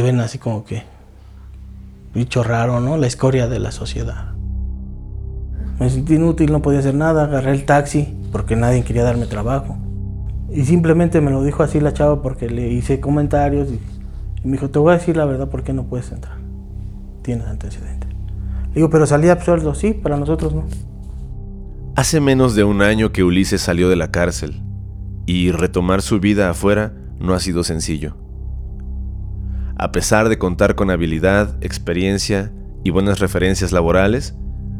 te ven así como que bicho raro, ¿no? La escoria de la sociedad. Me sentí inútil, no podía hacer nada, agarré el taxi porque nadie quería darme trabajo. Y simplemente me lo dijo así la chava porque le hice comentarios y, me dijo, te voy a decir la verdad, ¿por qué no puedes entrar? Tienes antecedentes. Le digo, pero salí absuelto, sí, para nosotros no. Hace menos de un año que Ulises salió de la cárcel y retomar su vida afuera no ha sido sencillo. A pesar de contar con habilidad, experiencia y buenas referencias laborales,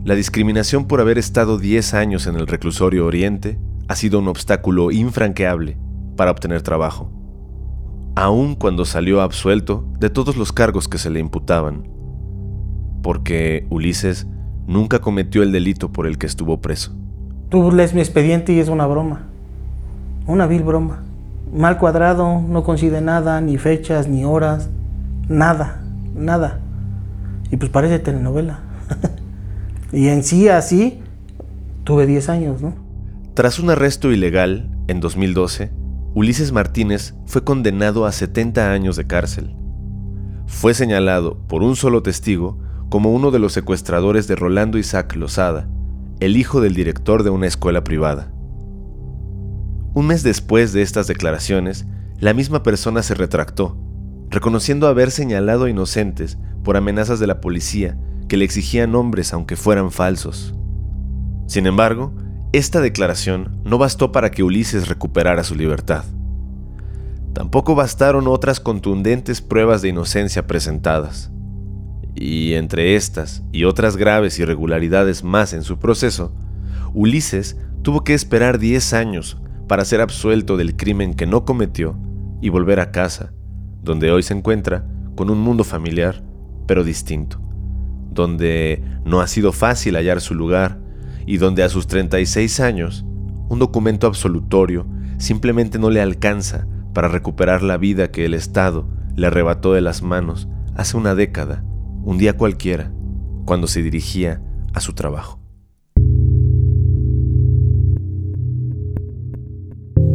la discriminación por haber estado 10 años en el reclusorio Oriente ha sido un obstáculo infranqueable para obtener trabajo, aun cuando salió absuelto de todos los cargos que se le imputaban, porque Ulises nunca cometió el delito por el que estuvo preso. Tú lees mi expediente y es una broma, una vil broma. Mal cuadrado, no coincide nada, ni fechas, ni horas. Nada, nada. Y pues parece telenovela. y en sí así tuve 10 años, ¿no? Tras un arresto ilegal en 2012, Ulises Martínez fue condenado a 70 años de cárcel. Fue señalado por un solo testigo como uno de los secuestradores de Rolando Isaac Lozada, el hijo del director de una escuela privada. Un mes después de estas declaraciones, la misma persona se retractó reconociendo haber señalado a inocentes por amenazas de la policía que le exigían nombres aunque fueran falsos. Sin embargo, esta declaración no bastó para que Ulises recuperara su libertad. Tampoco bastaron otras contundentes pruebas de inocencia presentadas. Y entre estas y otras graves irregularidades más en su proceso, Ulises tuvo que esperar 10 años para ser absuelto del crimen que no cometió y volver a casa donde hoy se encuentra con un mundo familiar, pero distinto, donde no ha sido fácil hallar su lugar y donde a sus 36 años, un documento absolutorio simplemente no le alcanza para recuperar la vida que el Estado le arrebató de las manos hace una década, un día cualquiera, cuando se dirigía a su trabajo.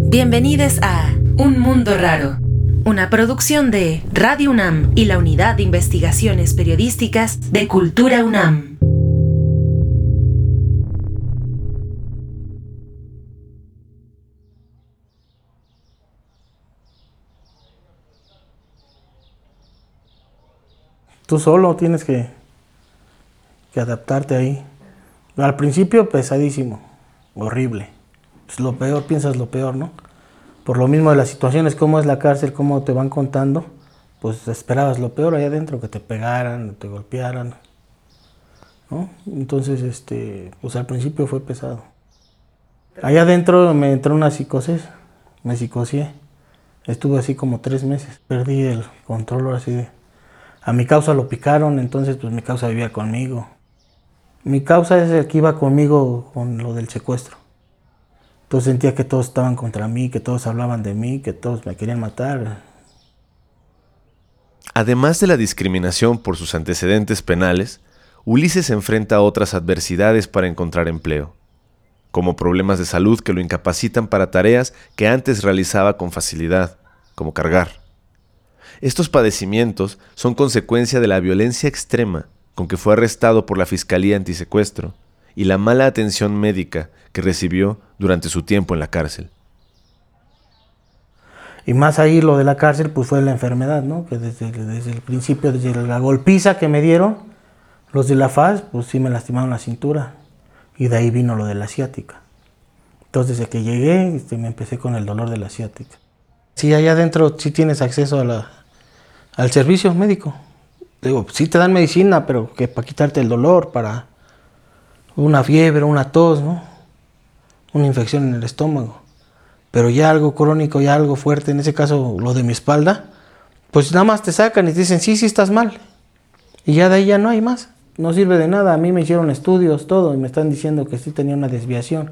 Bienvenidos a Un Mundo Raro una producción de Radio UNAM y la Unidad de Investigaciones Periodísticas de Cultura UNAM. Tú solo tienes que, adaptarte ahí. Al principio pesadísimo, horrible. Es lo peor, piensas lo peor, ¿no? Por lo mismo de las situaciones, cómo es la cárcel, cómo te van contando, pues esperabas lo peor allá adentro, que te pegaran, te golpearan. ¿no? Entonces, este, pues al principio fue pesado. Allá adentro me entró una psicosis, me psicosié. Estuve así como tres meses. Perdí el control así de... A mi causa lo picaron, entonces pues mi causa vivía conmigo. Mi causa es el que iba conmigo con lo del secuestro. Entonces sentía que todos estaban contra mí, que todos hablaban de mí, que todos me querían matar. Además de la discriminación por sus antecedentes penales, Ulises enfrenta otras adversidades para encontrar empleo, como problemas de salud que lo incapacitan para tareas que antes realizaba con facilidad, como cargar. Estos padecimientos son consecuencia de la violencia extrema con que fue arrestado por la Fiscalía Antisecuestro y la mala atención médica que recibió durante su tiempo en la cárcel. Y más ahí lo de la cárcel, pues fue la enfermedad, ¿no? Que desde, el principio, desde la golpiza que me dieron, los de la FAS, pues sí me lastimaron la cintura. Y de ahí vino lo de la asiática. Entonces, desde que llegué, este, me empecé con el dolor de la asiática. Sí, allá adentro sí tienes acceso al servicio médico. Digo, sí te dan medicina, pero que para quitarte el dolor, para una fiebre, una tos, ¿no? Una infección en el estómago. Pero ya algo crónico, ya algo fuerte, en ese caso lo de mi espalda, pues nada más te sacan y te dicen, sí, sí estás mal. Y ya de ahí ya no hay más. No sirve de nada. A mí me hicieron estudios, todo, y me están diciendo que sí tenía una desviación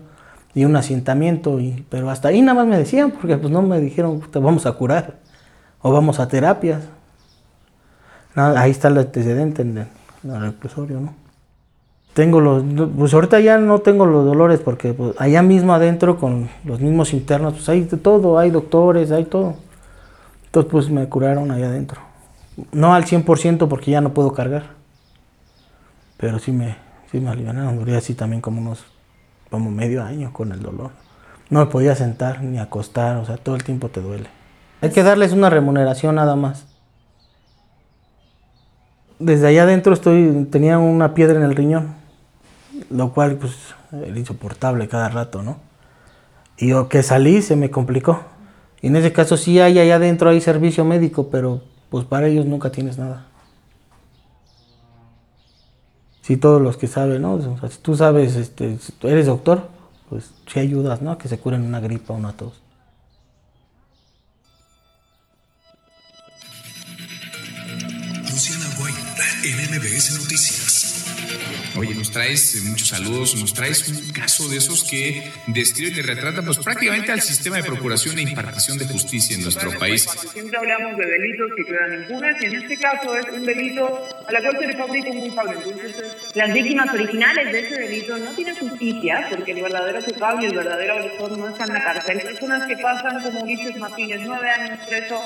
y un asentamiento, y, pero hasta ahí nada más me decían, porque pues no me dijeron, te vamos a curar, o vamos a terapias. ahí está el antecedente en el, en el reclusorio, ¿no? Tengo los, pues ahorita ya no tengo los dolores porque pues, allá mismo adentro con los mismos internos, pues hay de todo, hay doctores, hay todo. Entonces pues me curaron allá adentro. No al 100% porque ya no puedo cargar. Pero sí me, sí me alivianaron. Duré así también como unos, como medio año con el dolor. No me podía sentar ni acostar, o sea, todo el tiempo te duele. Hay que darles una remuneración nada más. Desde allá adentro estoy, tenía una piedra en el riñón, lo cual pues era insoportable cada rato, ¿no? Y yo que salí se me complicó. Y en ese caso sí hay allá adentro hay servicio médico, pero pues para ellos nunca tienes nada. Si todos los que saben, ¿no? Si tú sabes, este, si tú eres doctor, pues sí ayudas, ¿no? Que se curen una gripa o una tos. Luciana Weiner, en MBS Noticias. Oye, nos traes eh, muchos saludos, nos traes un caso de esos que describe y retrata pues prácticamente al sistema de procuración e impartición de justicia en nuestro país. Siempre hablamos de delitos que quedan impunes y en este caso es un delito a la cual se le fabrica un culpable. Entonces, Las víctimas originales de ese delito no tienen justicia porque el verdadero culpable y el verdadero agresor no están en la cárcel. personas que pasan, como Ulises Martínez, nueve años preso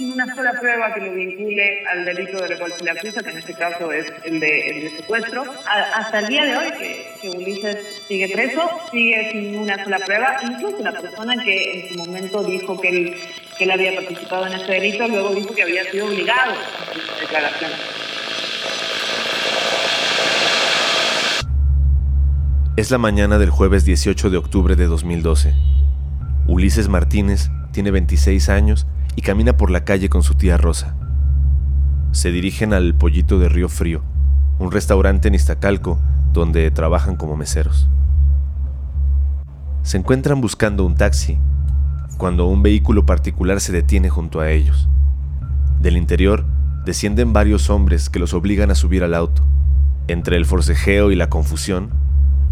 sin una sola prueba que lo vincule al delito de cual se le acusa, que en este caso es el de, el secuestro. Hasta el día de hoy que, Ulises sigue preso, sigue sin una sola prueba. Incluso la persona que en su momento dijo que él, que él había participado en ese delito, luego dijo que había sido obligado a hacer esa declaración. Es la mañana del jueves 18 de octubre de 2012. Ulises Martínez tiene 26 años y camina por la calle con su tía Rosa. Se dirigen al Pollito de Río Frío, un restaurante en Iztacalco donde trabajan como meseros. Se encuentran buscando un taxi cuando un vehículo particular se detiene junto a ellos. Del interior descienden varios hombres que los obligan a subir al auto. Entre el forcejeo y la confusión,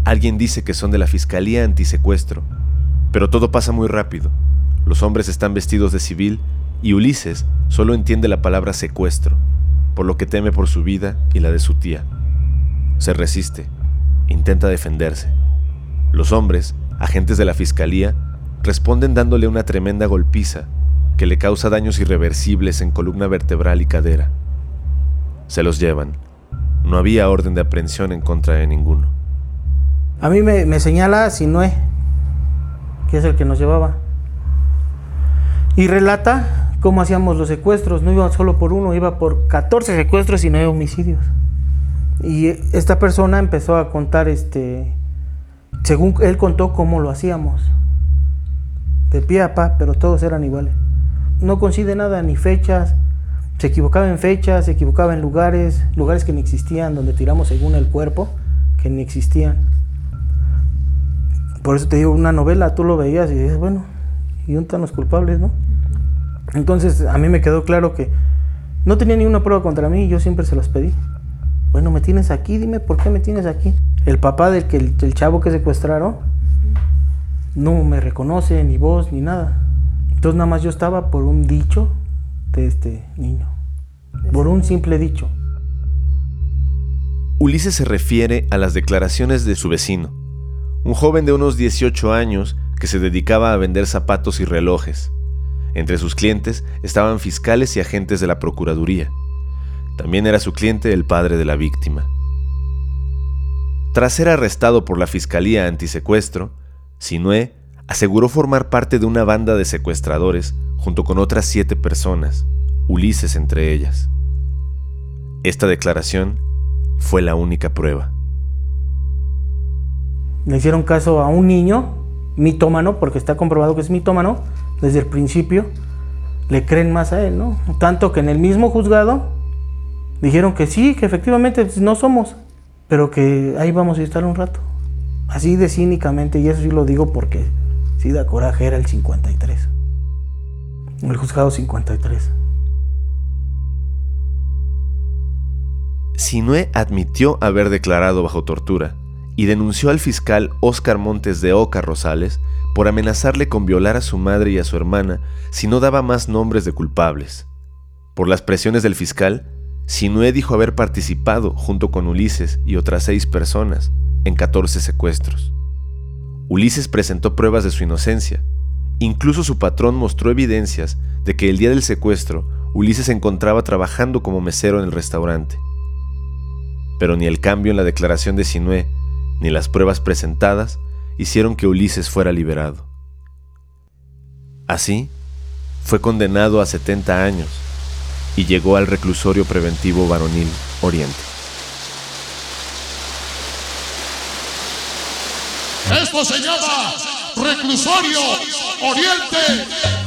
alguien dice que son de la Fiscalía Antisecuestro, pero todo pasa muy rápido. Los hombres están vestidos de civil y Ulises solo entiende la palabra secuestro, por lo que teme por su vida y la de su tía. Se resiste, intenta defenderse. Los hombres, agentes de la Fiscalía, responden dándole una tremenda golpiza que le causa daños irreversibles en columna vertebral y cadera. Se los llevan. No había orden de aprehensión en contra de ninguno. A mí me, señala Sinue, que es el que nos llevaba. Y relata cómo hacíamos los secuestros. No iba solo por uno, iba por 14 secuestros y 9 homicidios. Y esta persona empezó a contar, este, según él contó, cómo lo hacíamos. De pie a pa, pero todos eran iguales. No coincide nada, ni fechas. Se equivocaba en fechas, se equivocaba en lugares, lugares que ni existían, donde tiramos según el cuerpo, que ni existían. Por eso te digo, una novela, tú lo veías y dices, bueno, ¿y están los culpables, no? Entonces a mí me quedó claro que no tenía ni una prueba contra mí y yo siempre se los pedí. Bueno, me tienes aquí, dime por qué me tienes aquí. El papá del que el chavo que secuestraron no me reconoce ni voz ni nada. Entonces nada más yo estaba por un dicho de este niño. Por un simple dicho. Ulises se refiere a las declaraciones de su vecino, un joven de unos 18 años que se dedicaba a vender zapatos y relojes. Entre sus clientes estaban fiscales y agentes de la Procuraduría. También era su cliente el padre de la víctima. Tras ser arrestado por la Fiscalía Antisecuestro, Sinue aseguró formar parte de una banda de secuestradores junto con otras siete personas, Ulises entre ellas. Esta declaración fue la única prueba. Le hicieron caso a un niño, mitómano, porque está comprobado que es mitómano, desde el principio, le creen más a él, ¿no? Tanto que en el mismo juzgado dijeron que sí, que efectivamente no somos, pero que ahí vamos a estar un rato. Así de cínicamente, y eso sí lo digo porque sí da coraje, era el 53. El juzgado 53. Sinue admitió haber declarado bajo tortura y denunció al fiscal Óscar Montes de Oca Rosales por amenazarle con violar a su madre y a su hermana si no daba más nombres de culpables. Por las presiones del fiscal, Sinue dijo haber participado, junto con Ulises y otras seis personas, en 14 secuestros. Ulises presentó pruebas de su inocencia. Incluso su patrón mostró evidencias de que el día del secuestro, Ulises se encontraba trabajando como mesero en el restaurante. Pero ni el cambio en la declaración de Sinué ni las pruebas presentadas hicieron que Ulises fuera liberado. Así, fue condenado a 70 años y llegó al reclusorio preventivo varonil Oriente. Esto se llama reclusorio Oriente.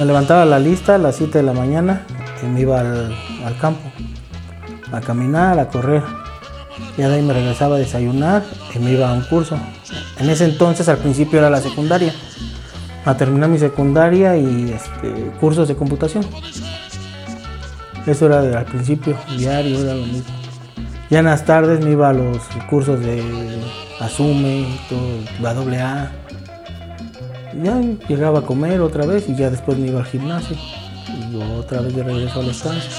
Me levantaba la lista a las 7 de la mañana y me iba al, campo a caminar, a correr. Ya de ahí me regresaba a desayunar y me iba a un curso. En ese entonces, al principio era la secundaria. A terminar mi secundaria y este, cursos de computación. Eso era al principio, diario, era lo mismo. Ya en las tardes me iba a los cursos de Asume, todo, la AA. Ya llegaba a comer otra vez y ya después me iba al gimnasio. Y otra vez de regreso a la estancia.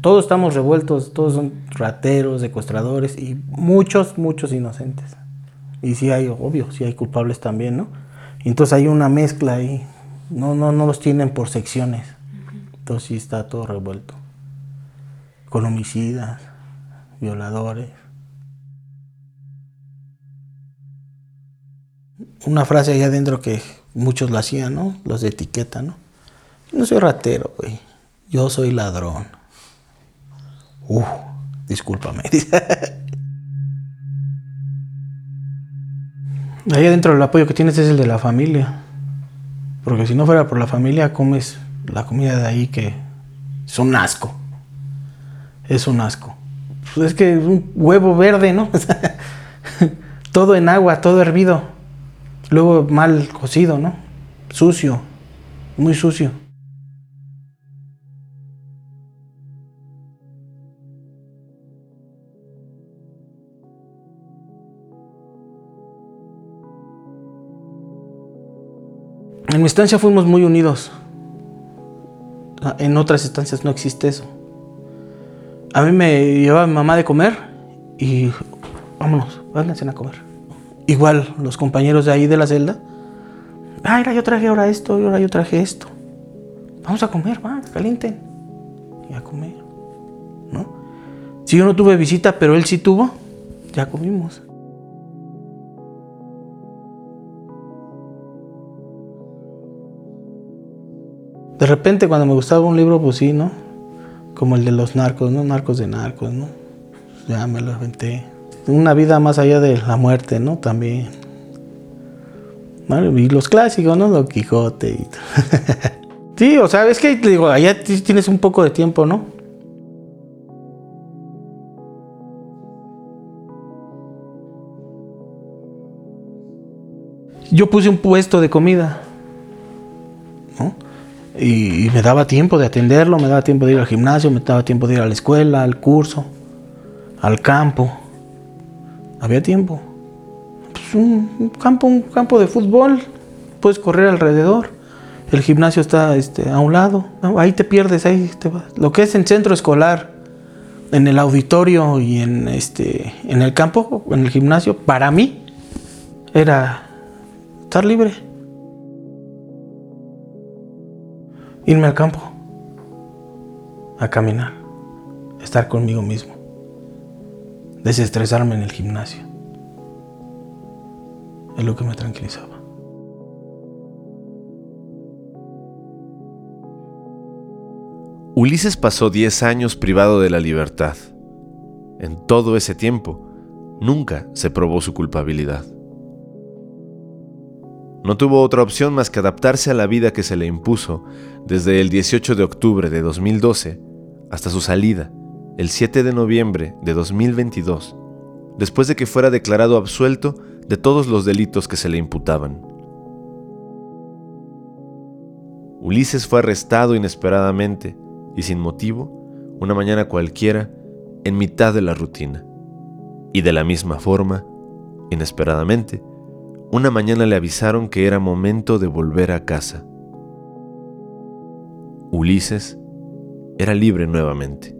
Todos estamos revueltos, todos son rateros, secuestradores y muchos, muchos inocentes. Y sí hay, obvio, sí hay culpables también, ¿no? Y entonces hay una mezcla ahí. No, no, no los tienen por secciones. Entonces sí está todo revuelto. Con homicidas, violadores. Una frase ahí adentro que muchos la hacían, ¿no? Los de etiqueta, ¿no? Yo no soy ratero, güey. Yo soy ladrón. Uh, discúlpame. Ahí adentro el apoyo que tienes es el de la familia. Porque si no fuera por la familia, comes la comida de ahí que es un asco. Es un asco. Pues es que es un huevo verde, ¿no? todo en agua, todo hervido. Luego mal cocido, ¿no? Sucio. Muy sucio. En mi estancia fuimos muy unidos. Ah, En otras estancias no existe eso. A mí me llevaba mi mamá de comer y vámonos, váyanse a comer. Igual los compañeros de ahí de la celda. Ah, mira, yo traje ahora esto, y ahora yo traje esto. Vamos a comer, va, calienten. Y a comer. ¿No? Si yo no tuve visita, pero él sí tuvo, ya comimos. De repente cuando me gustaba un libro, pues sí, ¿no? Como el de los narcos, ¿no? Narcos de narcos, ¿no? Ya me lo aventé. Una vida más allá de la muerte, ¿no? También. Bueno, y los clásicos, ¿no? Don Quijote y Sí, o sea, es que digo, allá tienes un poco de tiempo, ¿no? Yo puse un puesto de comida, ¿no? Y, me daba tiempo de atenderlo, me daba tiempo de ir al gimnasio, me daba tiempo de ir a la escuela, al curso, al campo. Había tiempo. Pues un, campo, un campo de fútbol, puedes correr alrededor. El gimnasio está este, a un lado, ahí te pierdes, ahí te vas. Lo que es en centro escolar, en el auditorio y en, este, en el campo, en el gimnasio, para mí era estar libre. Irme al campo a caminar. estar conmigo mismo, desestresarme en el gimnasio. Es lo que me tranquilizaba. Ulises pasó 10 años privado de la libertad. En todo ese tiempo, nunca se probó su culpabilidad. No tuvo otra opción más que adaptarse a la vida que se le impuso desde el 18 de octubre de 2012 hasta su salida, el 7 de noviembre de 2022, después de que fuera declarado absuelto de todos los delitos que se le imputaban. Ulises fue arrestado inesperadamente y sin motivo, una mañana cualquiera, en mitad de la rutina. Y de la misma forma, inesperadamente, una mañana le avisaron que era momento de volver a casa. Ulises era libre nuevamente.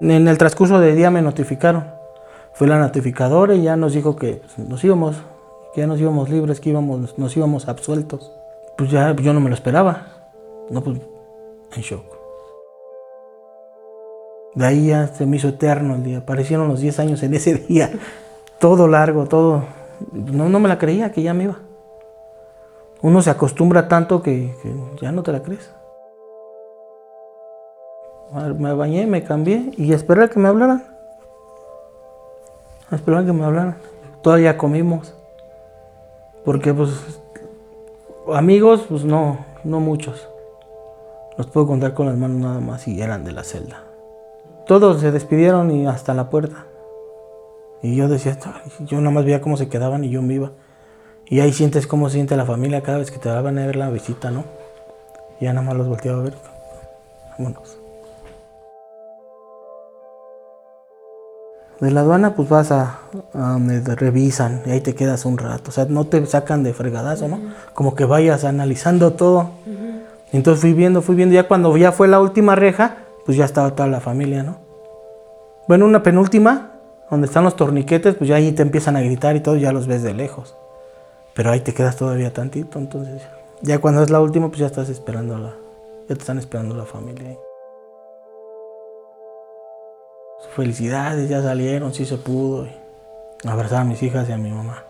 En el transcurso del día me notificaron. Fue la notificadora y ya nos dijo que nos íbamos que ya nos íbamos libres, que íbamos, nos íbamos absueltos. Pues ya yo no me lo esperaba. No, pues en shock. De ahí ya se me hizo eterno el día. Aparecieron los 10 años en ese día. Todo largo, todo. No, no me la creía que ya me iba. Uno se acostumbra tanto que, ya no te la crees. Me bañé, me cambié y esperé a que me hablaran. Esperé a que me hablaran. Todavía comimos. Porque pues amigos, pues no, no muchos. Los puedo contar con las manos nada más y eran de la celda. Todos se despidieron y hasta la puerta. Y yo decía, yo nada más veía cómo se quedaban y yo me iba. Y ahí sientes cómo se siente la familia cada vez que te van a ver la visita, ¿no? Y ya nada más los volteaba a ver. Vámonos. De la aduana pues vas a, donde te revisan y ahí te quedas un rato. O sea, no te sacan de fregadazo, ¿no? Como que vayas analizando todo. Entonces fui viendo, fui viendo. Ya cuando ya fue la última reja, pues ya estaba toda la familia, ¿no? Bueno, una penúltima, donde están los torniquetes, pues ya ahí te empiezan a gritar y todo, ya los ves de lejos. Pero ahí te quedas todavía tantito, entonces ya cuando es la última, pues ya estás esperando la, ya te están esperando la familia. Felicidades, ya salieron, sí se pudo. abrazar a mis hijas y a mi mamá.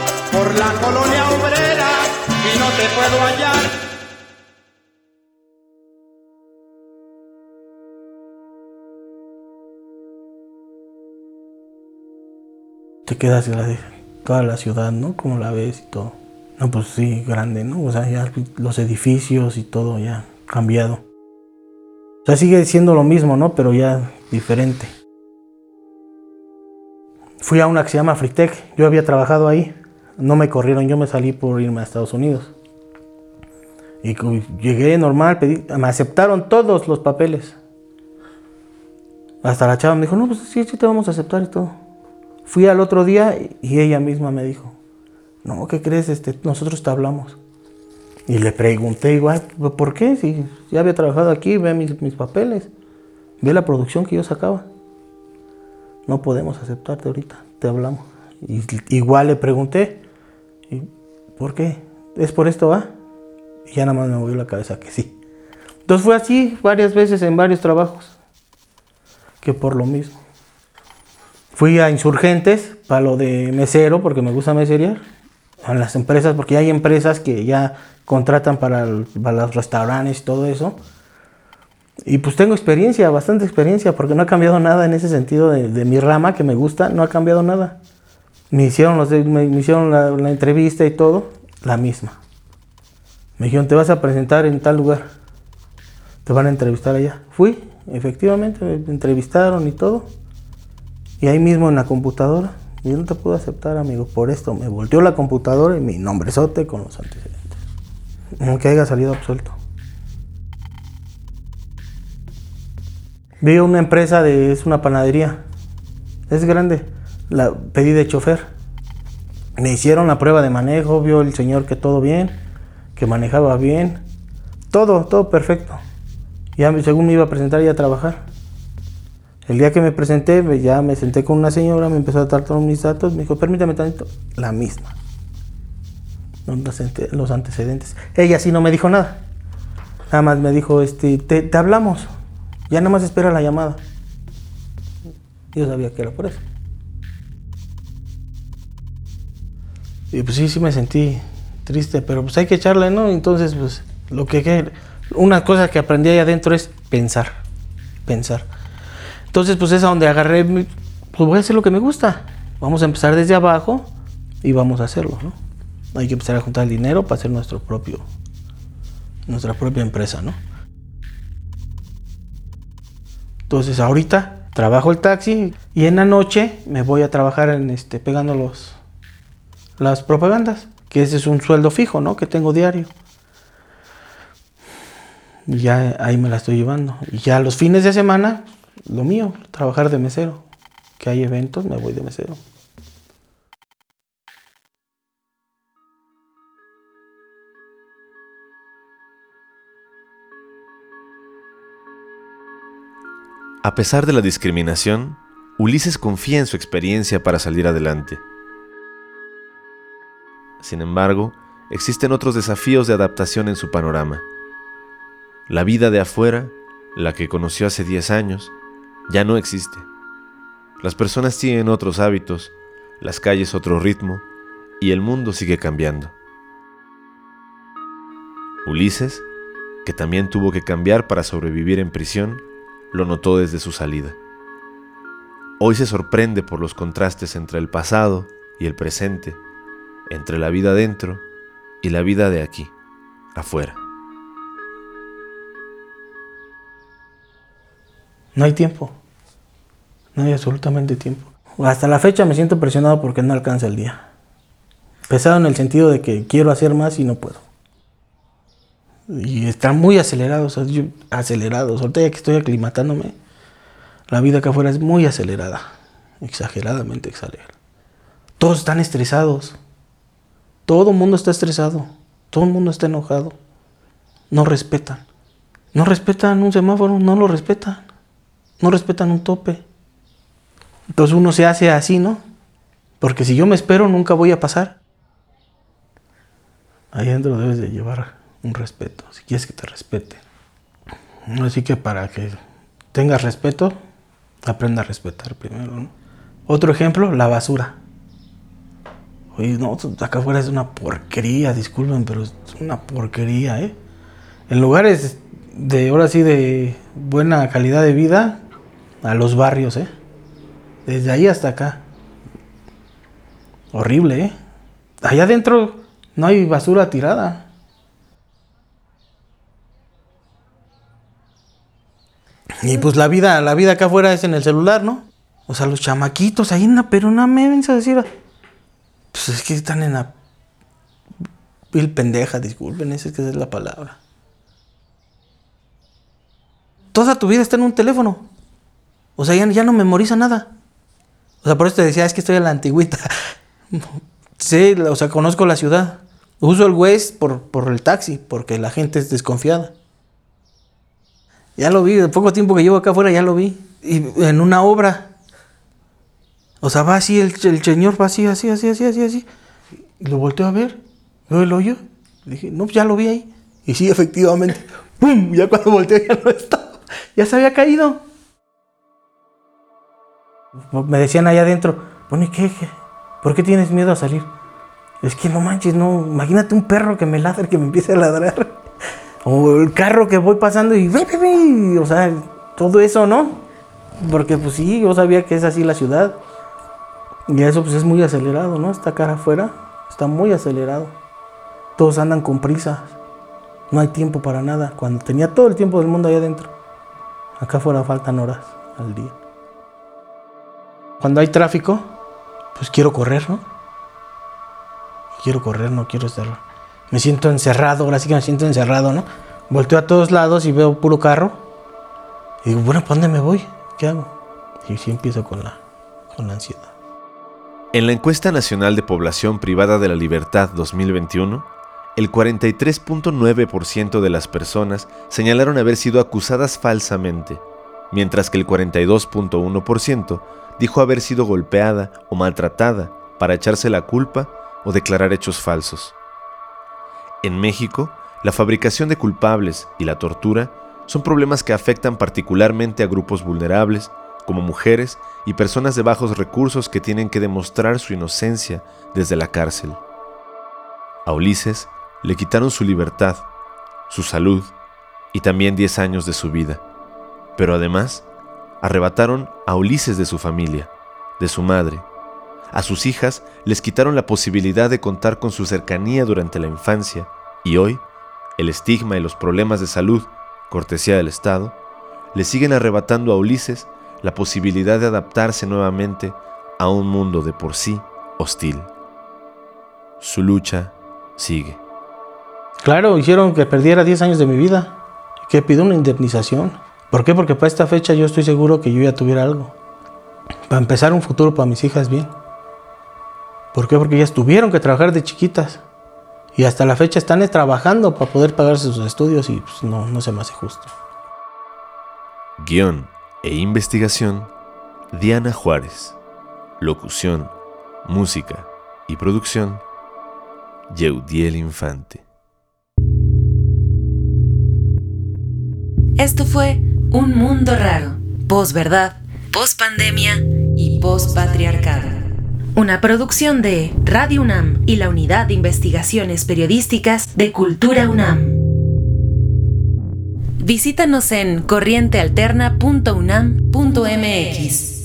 quedas en toda la ciudad, ¿no? Como la ves y todo. No, pues sí, grande, ¿no? O sea, ya los edificios y todo ya cambiado. O sea, sigue siendo lo mismo, ¿no? Pero ya diferente. Fui a una que se llama Fritec. Yo había trabajado ahí. No me corrieron, yo me salí por irme a Estados Unidos. Y llegué normal, pedí, me aceptaron todos los papeles. Hasta la chava me dijo, no, pues sí, sí te vamos a aceptar y todo. Fui al otro día y ella misma me dijo, no, ¿qué crees? Este, nosotros te hablamos. Y le pregunté igual, ¿por qué? Si ya había trabajado aquí, ve mis, papeles, ve la producción que yo sacaba. No podemos aceptarte ahorita, te hablamos. Igual le pregunté, ¿por qué? ¿Es por esto, va? Y ya nada más me movió la cabeza que sí. Entonces fue así varias veces en varios trabajos, que por lo mismo. Fui a Insurgentes para lo de mesero, porque me gusta meserear, a las empresas, porque hay empresas que ya contratan para, el- para los restaurantes y todo eso. Y pues tengo experiencia, bastante experiencia, porque no ha cambiado nada en ese sentido de, de mi rama que me gusta, no ha cambiado nada. Me hicieron, los me, hicieron la, la entrevista y todo, la misma. Me dijeron, te vas a presentar en tal lugar, te van a entrevistar allá. Fui, efectivamente, me entrevistaron y todo. Y ahí mismo en la computadora, yo no te puedo aceptar, amigo, por esto. Me volteó la computadora y mi nombrezote con los antecedentes. Aunque haya salido absuelto. Vi una empresa de, es una panadería. Es grande. La pedí de chofer. Me hicieron la prueba de manejo, vio el señor que todo bien, que manejaba bien. Todo, todo perfecto. Ya según me iba a presentar ya a trabajar. El día que me presenté, ya me senté con una señora, me empezó a dar todos mis datos, me dijo, permítame tantito, la misma. Los antecedentes. Ella sí no me dijo nada. Nada más me dijo, este, te, te hablamos. Ya nada más espera la llamada. Yo sabía que era por eso. Y pues sí, sí me sentí triste, pero pues hay que echarle, ¿no? Entonces, pues lo que, una cosa que aprendí ahí adentro es pensar, pensar. Entonces, pues es a donde agarré, pues voy a hacer lo que me gusta. Vamos a empezar desde abajo y vamos a hacerlo, ¿no? Hay que empezar a juntar el dinero para hacer nuestro propio, nuestra propia empresa, ¿no? Entonces, ahorita trabajo el taxi y en la noche me voy a trabajar en este pegando los las propagandas, que ese es un sueldo fijo, ¿no? Que tengo diario. Y ya ahí me la estoy llevando. Y ya los fines de semana, lo mío, trabajar de mesero. Que hay eventos, me voy de mesero. A pesar de la discriminación, Ulises confía en su experiencia para salir adelante. Sin embargo, existen otros desafíos de adaptación en su panorama. La vida de afuera, la que conoció hace 10 años, ya no existe. Las personas tienen otros hábitos, las calles otro ritmo, y el mundo sigue cambiando. Ulises, que también tuvo que cambiar para sobrevivir en prisión, lo notó desde su salida. Hoy se sorprende por los contrastes entre el pasado y el presente, entre la vida dentro y la vida de aquí, afuera. No hay tiempo. No hay absolutamente tiempo. Hasta la fecha me siento presionado porque no alcanza el día. Pesado en el sentido de que quiero hacer más y no puedo. Y están muy acelerados, acelerados. Ahorita ya que estoy aclimatándome, la vida acá afuera es muy acelerada. Exageradamente acelerada. Todos están estresados. Todo el mundo está estresado. Todo el mundo está enojado. No respetan. No respetan un semáforo, no lo respetan. No respetan un tope. Entonces uno se hace así, ¿no? Porque si yo me espero, nunca voy a pasar. Ahí adentro debes de llevar un respeto, si quieres que te respete. Así que para que tengas respeto, aprenda a respetar primero. Otro ejemplo, la basura. Oye, no, acá afuera es una porquería, disculpen, pero es una porquería, ¿eh? En lugares de, ahora sí, de buena calidad de vida, a los barrios, ¿eh? Desde ahí hasta acá. Horrible, ¿eh? Allá adentro no hay basura tirada. Y pues la vida, la vida acá afuera es en el celular, ¿no? O sea, los chamaquitos ahí en la pero una mensa decir. Pues es que están en la vil pendeja, disculpen, esa es que es la palabra. Toda tu vida está en un teléfono. O sea, ya, no memoriza nada. O sea, por eso te decía, es que estoy a la antigüita. sí, o sea, conozco la ciudad. Uso el Waze por, por el taxi, porque la gente es desconfiada. Ya lo vi, de poco tiempo que llevo acá afuera ya lo vi. Y en una obra. O sea, va así, el, señor va así, así, así, así, así, así. Y lo volteo a ver. Veo el hoyo. Dije, no, ya lo vi ahí. Y sí, efectivamente, ¡Pum! Ya cuando volteó ya no estaba. Ya se había caído. Me decían allá adentro, bueno, ¿y qué? ¿Por qué tienes miedo a salir? Es que no manches, no. Imagínate un perro que me ladre, que me empiece a ladrar. O el carro que voy pasando y. ve, ve, ve, O sea, todo eso, ¿no? Porque pues sí, yo sabía que es así la ciudad. Y eso pues es muy acelerado, ¿no? Esta cara afuera está muy acelerado. Todos andan con prisa. No hay tiempo para nada. Cuando tenía todo el tiempo del mundo ahí adentro. Acá afuera faltan horas al día. Cuando hay tráfico, pues quiero correr, ¿no? Quiero correr, no quiero estar. Me siento encerrado, ahora sí que me siento encerrado, ¿no? Volteo a todos lados y veo puro carro. Y digo, bueno, ¿para dónde me voy? ¿Qué hago? Y sí empiezo con la, con la ansiedad. En la encuesta nacional de población privada de la libertad 2021, el 43.9% de las personas señalaron haber sido acusadas falsamente, mientras que el 42.1% dijo haber sido golpeada o maltratada para echarse la culpa o declarar hechos falsos. En México, la fabricación de culpables y la tortura son problemas que afectan particularmente a grupos vulnerables, como mujeres y personas de bajos recursos que tienen que demostrar su inocencia desde la cárcel. A Ulises le quitaron su libertad, su salud y también 10 años de su vida, pero además arrebataron a Ulises de su familia, de su madre. A sus hijas les quitaron la posibilidad de contar con su cercanía durante la infancia y hoy el estigma y los problemas de salud, cortesía del Estado, le siguen arrebatando a Ulises la posibilidad de adaptarse nuevamente a un mundo de por sí hostil. Su lucha sigue. Claro, hicieron que perdiera 10 años de mi vida, que pido una indemnización. ¿Por qué? Porque para esta fecha yo estoy seguro que yo ya tuviera algo. Para empezar un futuro para mis hijas bien. ¿Por qué? Porque ellas tuvieron que trabajar de chiquitas. Y hasta la fecha están trabajando para poder pagarse sus estudios y pues, no, no se me hace justo. Guión e investigación, Diana Juárez. Locución, música y producción, Yeudiel Infante. Esto fue Un Mundo Raro, posverdad, pospandemia y pospatriarcado. Una producción de Radio UNAM y la Unidad de Investigaciones Periodísticas de Cultura UNAM. Visítanos en corrientealterna.unam.mx.